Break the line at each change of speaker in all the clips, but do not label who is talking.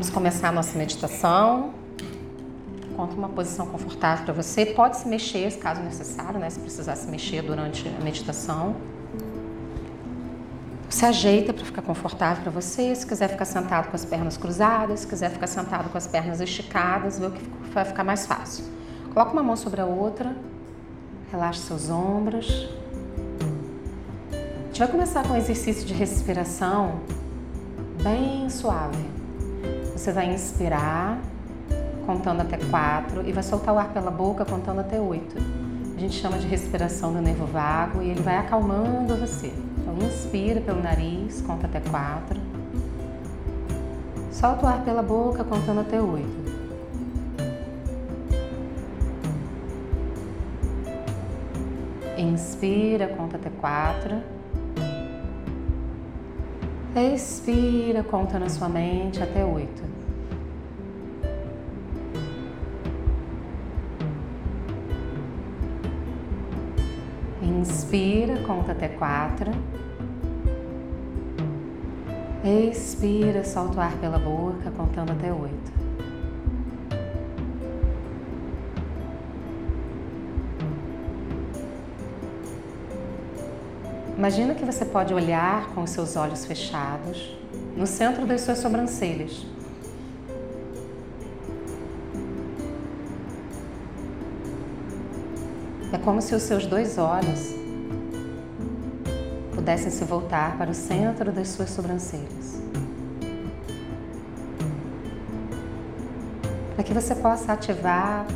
Vamos começar a nossa meditação. Encontre uma posição confortável para você. Pode se mexer, caso necessário, né? Se precisar se mexer durante a meditação. Se ajeita para ficar confortável para você. Se quiser ficar sentado com as pernas cruzadas, se quiser ficar sentado com as pernas esticadas, vê o que vai ficar mais fácil. Coloca uma mão sobre a outra. Relaxe seus ombros. A gente vai começar com um exercício de respiração bem suave. Você vai inspirar contando até quatro e vai soltar o ar pela boca contando até oito. A gente chama de respiração do nervo vago e ele vai acalmando você. Então inspira pelo nariz, conta até quatro. Solta o ar pela boca contando até oito. Inspira, conta até quatro. Expira, conta na sua mente até oito. Inspira, conta até quatro. Expira, solta o ar pela boca, contando até oito. Imagina que você pode olhar com os seus olhos fechados no centro das suas sobrancelhas. É como se os seus dois olhos pudessem se voltar para o centro das suas sobrancelhas. Para que você possa ativar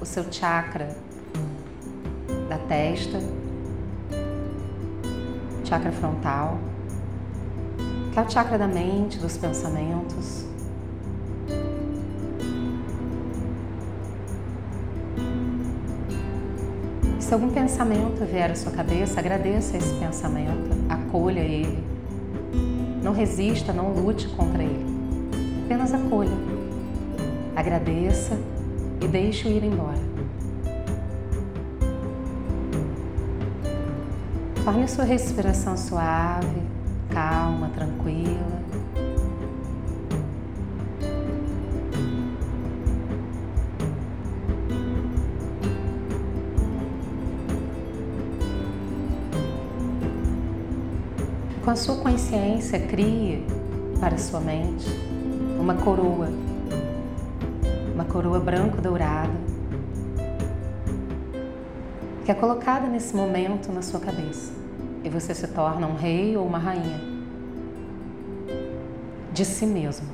o seu chakra da testa, chakra frontal, que é o chakra da mente, dos pensamentos. Se algum pensamento vier à sua cabeça, agradeça esse pensamento, acolha ele. Não resista, não lute contra ele. Apenas acolha. Agradeça e deixe-o ir embora. Torne sua respiração suave, calma, tranquila. Com a sua consciência, crie para sua mente uma coroa, uma coroa branco-dourada, que é colocada nesse momento na sua cabeça. E você se torna um rei ou uma rainha de si mesmo.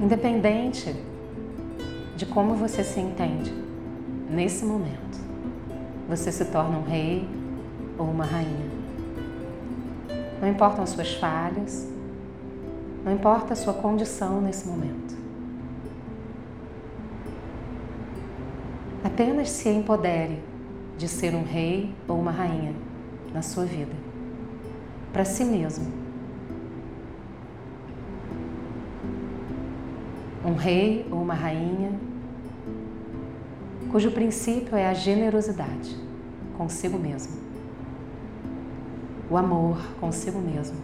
Independente de como você se entende nesse momento você se torna um rei ou uma rainha. Não importam as suas falhas, não importa a sua condição nesse momento. Apenas se empodere de ser um rei ou uma rainha na sua vida, para si mesmo. Um rei ou uma rainha cujo princípio é a generosidade consigo mesmo, o amor consigo mesmo,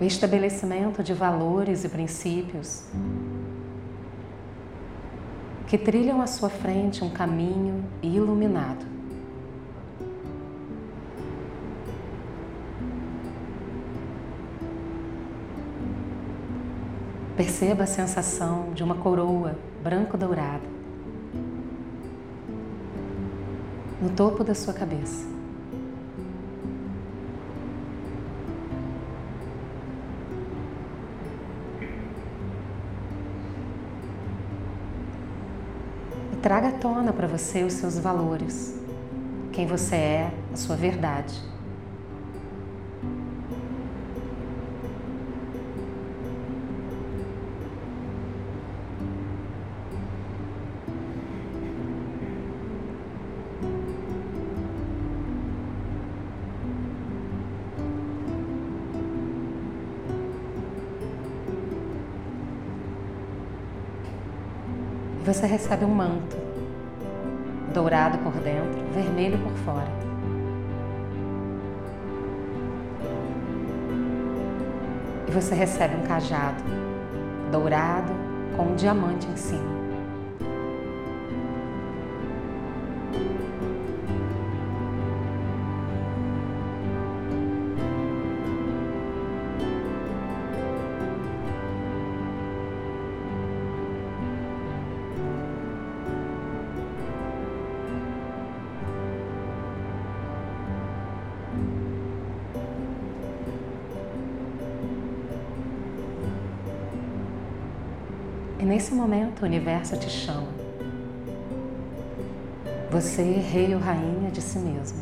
o estabelecimento de valores e princípios que trilham à sua frente um caminho iluminado. Perceba a sensação de uma coroa branco-dourada no topo da sua cabeça. Traga à tona para você os seus valores, quem você é, a sua verdade. você recebe um manto, dourado por dentro, vermelho por fora. E você recebe um cajado dourado com um diamante em cima. E nesse momento o universo te chama. Você é rei ou rainha de si mesmo.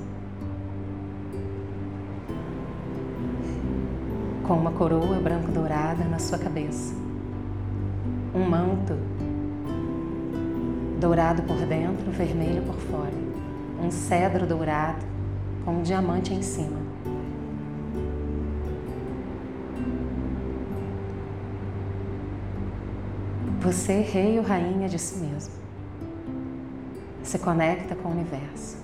Com uma coroa branco-dourada na sua cabeça. Um manto dourado por dentro, vermelho por fora. Um cedro dourado com um diamante em cima. Você é rei ou rainha de si mesmo. Se conecta com o universo.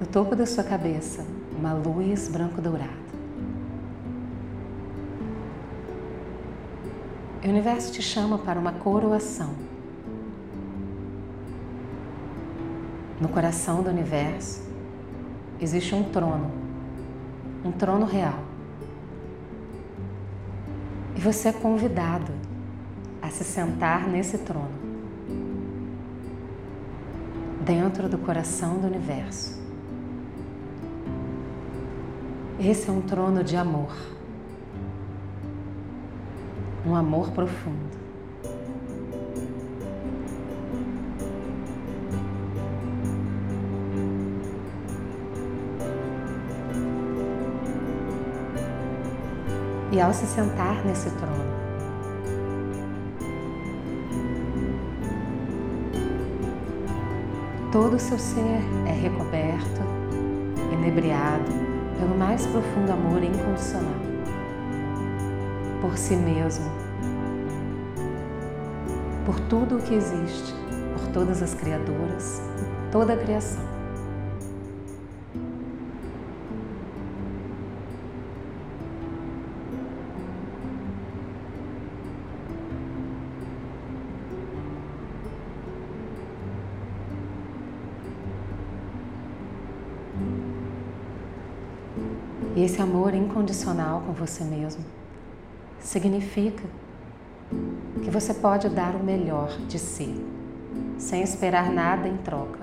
No topo da sua cabeça, uma luz branco-dourada. O universo te chama para uma coroação. No coração do universo existe um trono, um trono real. E você é convidado se sentar nesse trono, dentro do coração do universo. Esse é um trono de amor, um amor profundo. E ao se sentar nesse trono, Todo o seu ser é recoberto, inebriado pelo mais profundo amor incondicional por si mesmo, por tudo o que existe, por todas as criaturas, toda a criação. Amor incondicional com você mesmo significa que você pode dar o melhor de si, sem esperar nada em troca,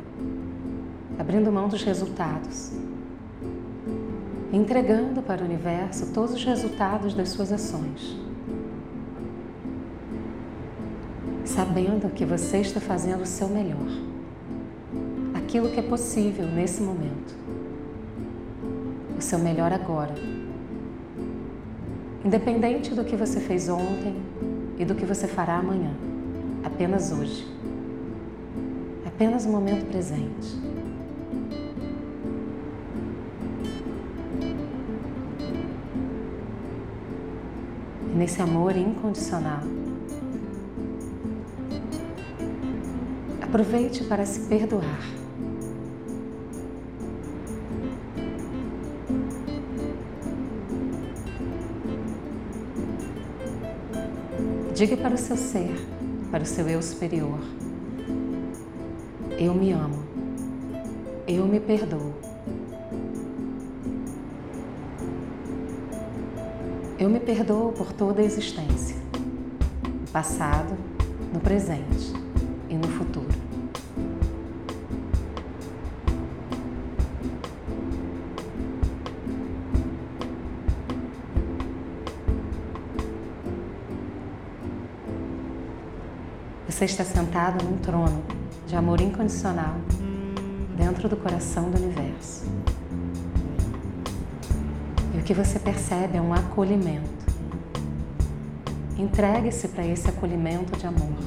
abrindo mão dos resultados, entregando para o universo todos os resultados das suas ações, sabendo que você está fazendo o seu melhor, aquilo que é possível nesse momento o seu melhor agora. Independente do que você fez ontem e do que você fará amanhã, apenas hoje. Apenas o momento presente. E nesse amor incondicional, aproveite para se perdoar. Diga para o seu ser, para o seu eu superior: Eu me amo, eu me perdoo. Eu me perdoo por toda a existência, no passado, no presente e no futuro. Você está sentado num trono de amor incondicional dentro do coração do universo. E o que você percebe é um acolhimento. Entregue-se para esse acolhimento de amor.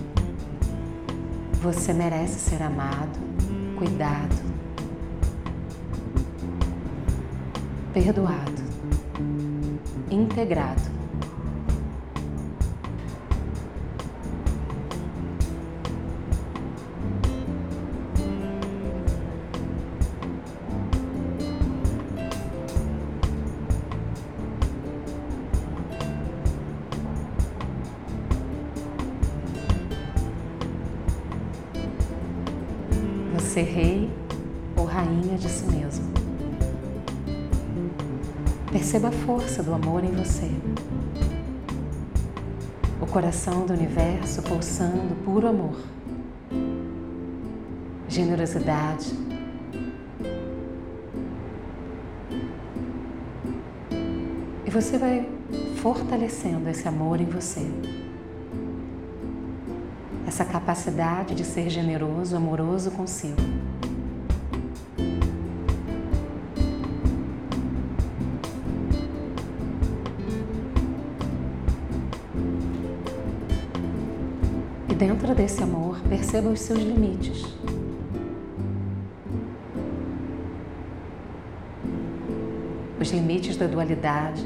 Você merece ser amado, cuidado, perdoado, integrado. Perceba a força do amor em você. O coração do universo pulsando puro amor, generosidade. E você vai fortalecendo esse amor em você essa capacidade de ser generoso, amoroso consigo. Dentro desse amor, perceba os seus limites. Os limites da dualidade,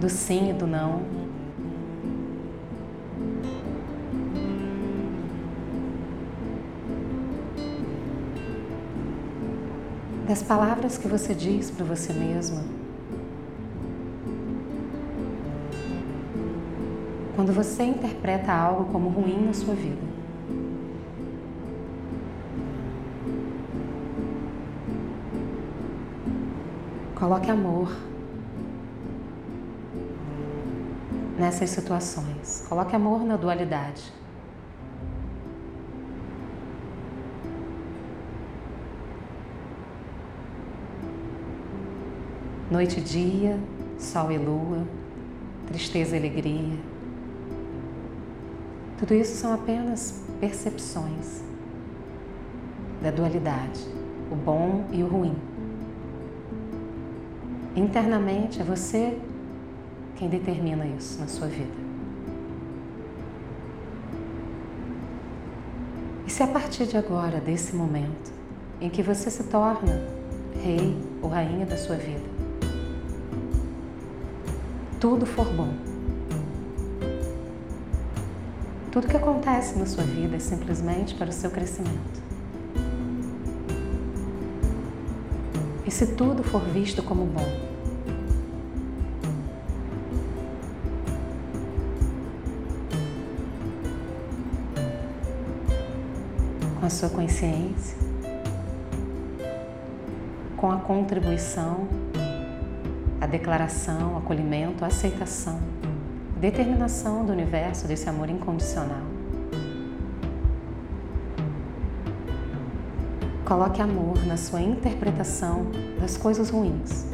do sim e do não. Das palavras que você diz para você mesma. Quando você interpreta algo como ruim na sua vida. Coloque amor nessas situações. Coloque amor na dualidade. Noite e dia, sol e lua, tristeza e alegria. Tudo isso são apenas percepções da dualidade, o bom e o ruim. Internamente é você quem determina isso na sua vida. E se a partir de agora, desse momento, em que você se torna rei ou rainha da sua vida, tudo for bom, tudo que acontece na sua vida é simplesmente para o seu crescimento. E se tudo for visto como bom, com a sua consciência, com a contribuição, declaração, acolhimento, aceitação, determinação do universo desse amor incondicional. Coloque amor na sua interpretação das coisas ruins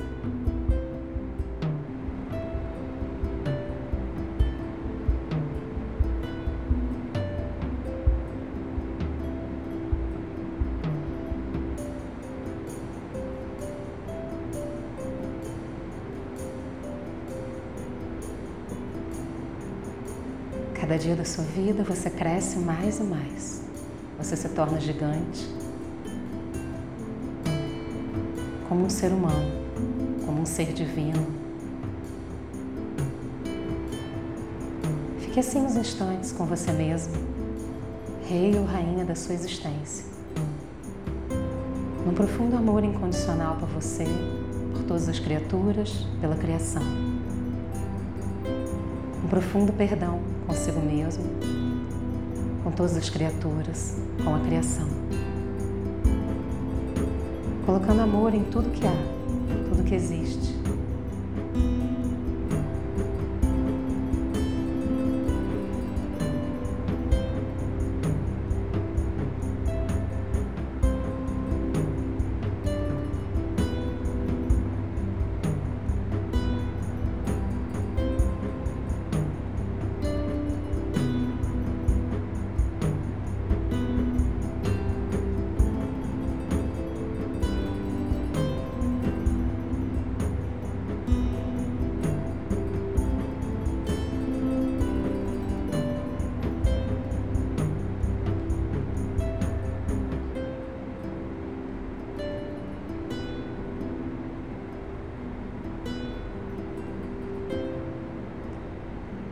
Cada dia da sua vida você cresce mais e mais. Você se torna gigante. Como um ser humano, como um ser divino. Fique assim uns instantes com você mesmo, rei ou rainha da sua existência. Num profundo amor incondicional por você, por todas as criaturas, pela criação um profundo perdão consigo mesmo, com todas as criaturas, com a criação. Colocando amor em tudo que há, tudo que existe.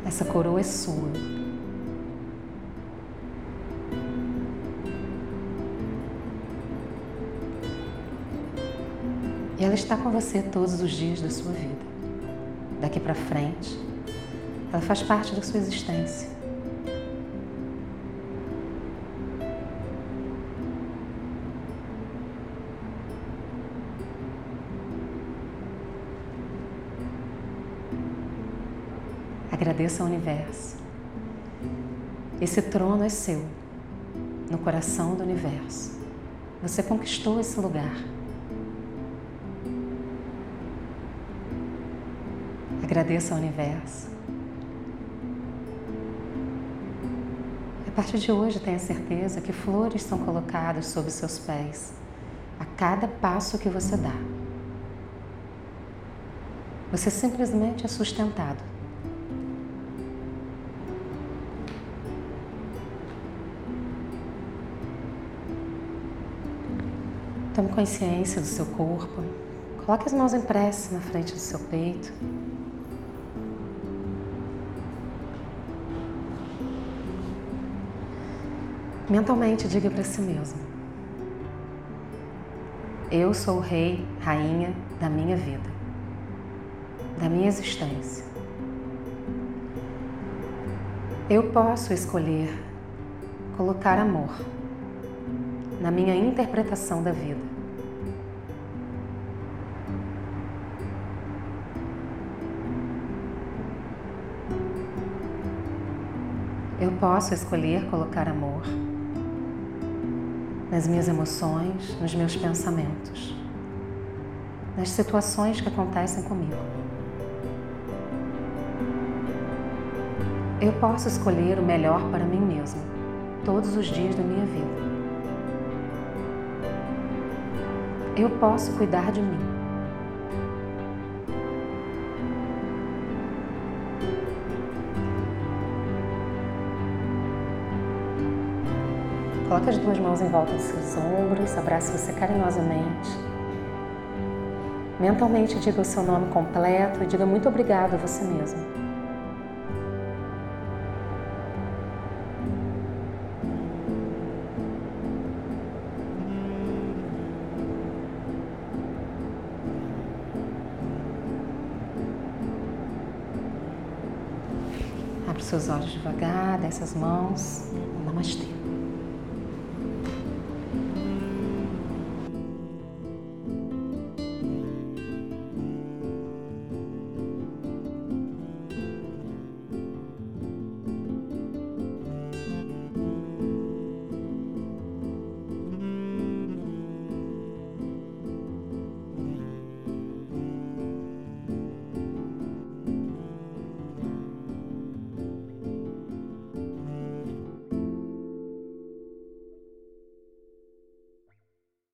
Essa coroa é sua. E ela está com você todos os dias da sua vida. daqui para frente. Ela faz parte da sua existência. Agradeça ao universo. Esse trono é seu, no coração do universo. Você conquistou esse lugar. Agradeça ao universo. A partir de hoje, tenha certeza que flores são colocadas sob seus pés a cada passo que você dá. Você simplesmente é sustentado. Tome consciência do seu corpo. Coloque as mãos em prece na frente do seu peito. Mentalmente diga para si mesmo: Eu sou o rei, rainha da minha vida, da minha existência. Eu posso escolher colocar amor na minha interpretação da vida. Eu posso escolher colocar amor nas minhas emoções, nos meus pensamentos, nas situações que acontecem comigo. Eu posso escolher o melhor para mim mesmo todos os dias da minha vida. Eu posso cuidar de mim. Coloque as duas mãos em volta dos seus ombros, abrace você carinhosamente. Mentalmente diga o seu nome completo e diga muito obrigado a você mesmo. Seus olhos devagar, desce as mãos.